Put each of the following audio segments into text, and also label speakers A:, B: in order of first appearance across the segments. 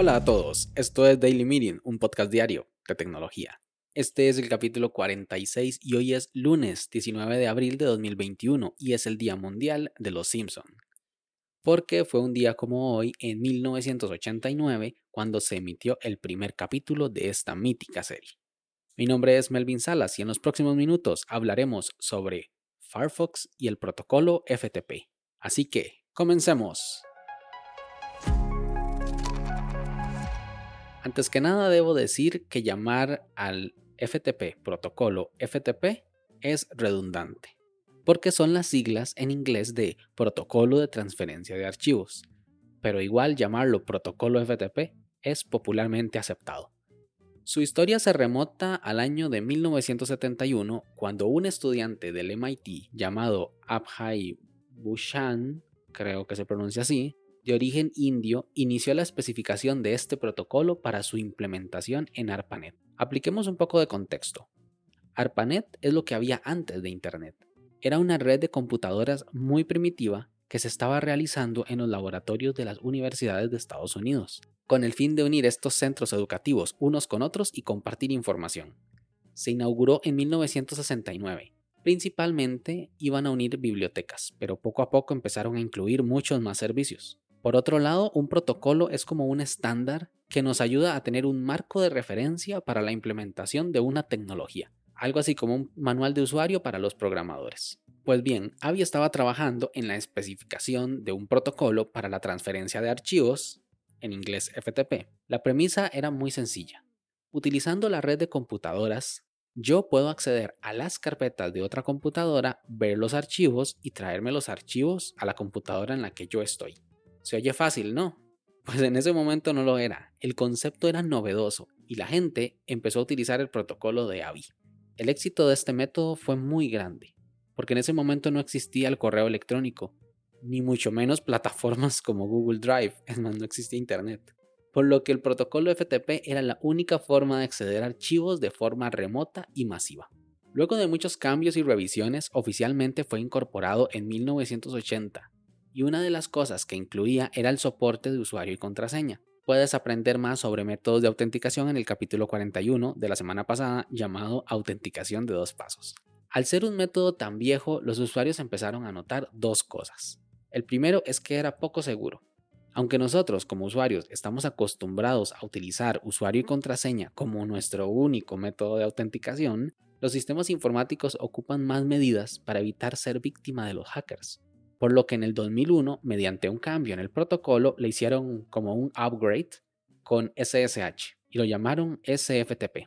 A: Hola a todos, esto es Daily Meeting, un podcast diario de tecnología. Este es el capítulo 46 y hoy es lunes 19 de abril de 2021 y es el Día Mundial de los Simpson. Porque fue un día como hoy, en 1989, cuando se emitió el primer capítulo de esta mítica serie. Mi nombre es Melvin Salas y en los próximos minutos hablaremos sobre Firefox y el protocolo FTP. Así que, comencemos. Antes que nada debo decir que llamar al FTP, protocolo FTP, es redundante, porque son las siglas en inglés de Protocolo de Transferencia de Archivos, pero igual llamarlo protocolo FTP es popularmente aceptado. Su historia se remota al año de 1971, cuando un estudiante del MIT llamado Abhay Bhushan, creo que se pronuncia así, de origen indio, inició la especificación de este protocolo para su implementación en ARPANET. Apliquemos un poco de contexto. ARPANET es lo que había antes de Internet. Era una red de computadoras muy primitiva que se estaba realizando en los laboratorios de las universidades de Estados Unidos, con el fin de unir estos centros educativos unos con otros y compartir información. Se inauguró en 1969. Principalmente iban a unir bibliotecas, pero poco a poco empezaron a incluir muchos más servicios. Por otro lado, un protocolo es como un estándar que nos ayuda a tener un marco de referencia para la implementación de una tecnología, algo así como un manual de usuario para los programadores. Pues bien, Avi estaba trabajando en la especificación de un protocolo para la transferencia de archivos, en inglés FTP. La premisa era muy sencilla. Utilizando la red de computadoras, yo puedo acceder a las carpetas de otra computadora, ver los archivos y traerme los archivos a la computadora en la que yo estoy. Se oye fácil, ¿no? Pues en ese momento no lo era. El concepto era novedoso y la gente empezó a utilizar el protocolo de AVI. El éxito de este método fue muy grande, porque en ese momento no existía el correo electrónico, ni mucho menos plataformas como Google Drive, es más, no existía Internet. Por lo que el protocolo FTP era la única forma de acceder a archivos de forma remota y masiva. Luego de muchos cambios y revisiones, oficialmente fue incorporado en 1980 y una de las cosas que incluía era el soporte de usuario y contraseña. Puedes aprender más sobre métodos de autenticación en el capítulo 41 de la semana pasada llamado autenticación de dos pasos. Al ser un método tan viejo, los usuarios empezaron a notar dos cosas. El primero es que era poco seguro. Aunque nosotros como usuarios estamos acostumbrados a utilizar usuario y contraseña como nuestro único método de autenticación, los sistemas informáticos ocupan más medidas para evitar ser víctima de los hackers por lo que en el 2001, mediante un cambio en el protocolo, le hicieron como un upgrade con SSH y lo llamaron SFTP,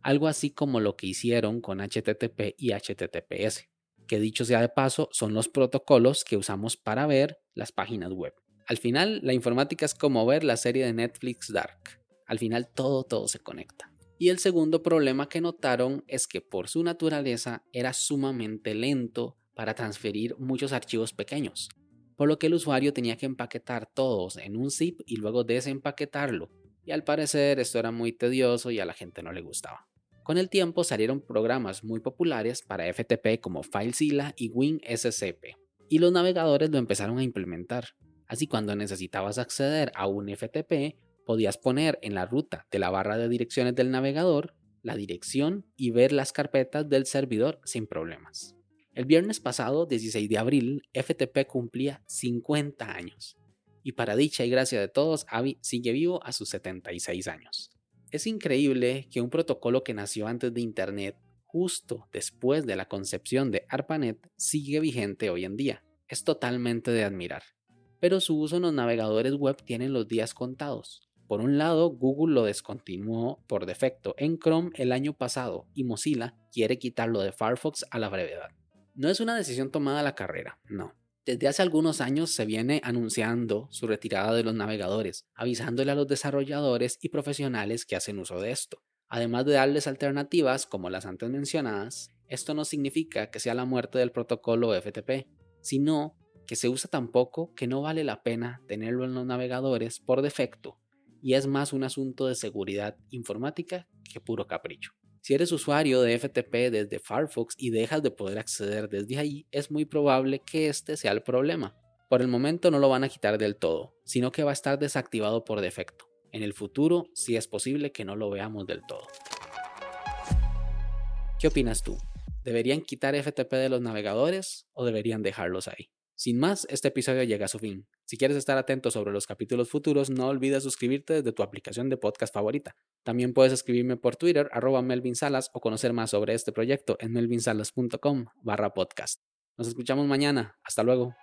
A: algo así como lo que hicieron con HTTP y HTTPS, que dicho sea de paso son los protocolos que usamos para ver las páginas web. Al final, la informática es como ver la serie de Netflix Dark. Al final todo, todo se conecta. Y el segundo problema que notaron es que por su naturaleza era sumamente lento para transferir muchos archivos pequeños, por lo que el usuario tenía que empaquetar todos en un zip y luego desempaquetarlo, y al parecer esto era muy tedioso y a la gente no le gustaba. Con el tiempo salieron programas muy populares para FTP como FileZilla y WinSCP, y los navegadores lo empezaron a implementar. Así cuando necesitabas acceder a un FTP, podías poner en la ruta de la barra de direcciones del navegador la dirección y ver las carpetas del servidor sin problemas. El viernes pasado, 16 de abril, FTP cumplía 50 años. Y para dicha y gracia de todos, Avi sigue vivo a sus 76 años. Es increíble que un protocolo que nació antes de Internet, justo después de la concepción de ARPANET, sigue vigente hoy en día. Es totalmente de admirar. Pero su uso en los navegadores web tiene los días contados. Por un lado, Google lo descontinuó por defecto en Chrome el año pasado y Mozilla quiere quitarlo de Firefox a la brevedad. No es una decisión tomada a la carrera, no. Desde hace algunos años se viene anunciando su retirada de los navegadores, avisándole a los desarrolladores y profesionales que hacen uso de esto. Además de darles alternativas como las antes mencionadas, esto no significa que sea la muerte del protocolo FTP, sino que se usa tan poco que no vale la pena tenerlo en los navegadores por defecto y es más un asunto de seguridad informática que puro capricho. Si eres usuario de FTP desde Firefox y dejas de poder acceder desde ahí, es muy probable que este sea el problema. Por el momento no lo van a quitar del todo, sino que va a estar desactivado por defecto. En el futuro sí es posible que no lo veamos del todo. ¿Qué opinas tú? ¿Deberían quitar FTP de los navegadores o deberían dejarlos ahí? Sin más, este episodio llega a su fin. Si quieres estar atento sobre los capítulos futuros, no olvides suscribirte desde tu aplicación de podcast favorita. También puedes escribirme por Twitter, arroba Melvin Salas, o conocer más sobre este proyecto en melvinsalas.com barra podcast. Nos escuchamos mañana. Hasta luego.